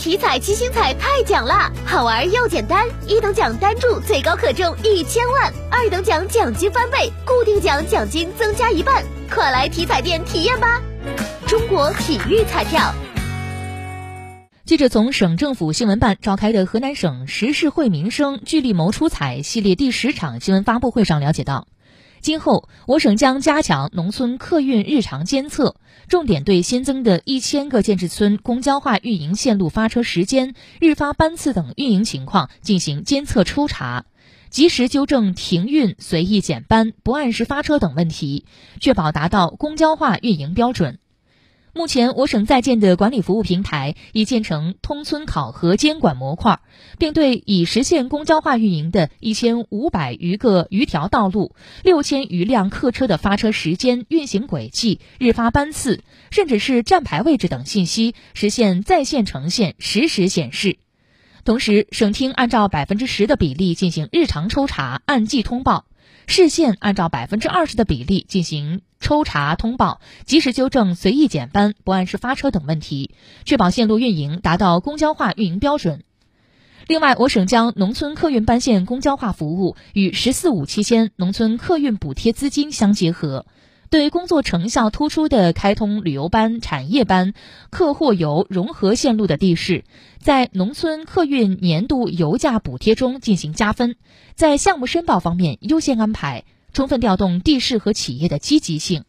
体彩七星彩太奖啦，好玩又简单，一等奖单注最高可中一千万，二等奖奖金翻倍，固定奖奖金增加一半，快来体彩店体验吧！中国体育彩票。记者从省政府新闻办召开的河南省时事惠民生聚力谋出彩系列第十场新闻发布会上了解到。今后，我省将加强农村客运日常监测，重点对新增的一千个建制村公交化运营线路发车时间、日发班次等运营情况进行监测抽查，及时纠正停运、随意减班、不按时发车等问题，确保达到公交化运营标准。目前，我省在建的管理服务平台已建成通村考核监管模块，并对已实现公交化运营的一千五百余个余条道路、六千余辆客车的发车时间、运行轨迹、日发班次，甚至是站牌位置等信息，实现在线呈现、实时显示。同时，省厅按照百分之十的比例进行日常抽查、按季通报。市县按照百分之二十的比例进行抽查通报，及时纠正随意减班、不按时发车等问题，确保线路运营达到公交化运营标准。另外，我省将农村客运班线公交化服务与“十四五”期间农村客运补贴资金相结合。对工作成效突出的开通旅游班、产业班、客货游融合线路的地市，在农村客运年度油价补贴中进行加分，在项目申报方面优先安排，充分调动地市和企业的积极性。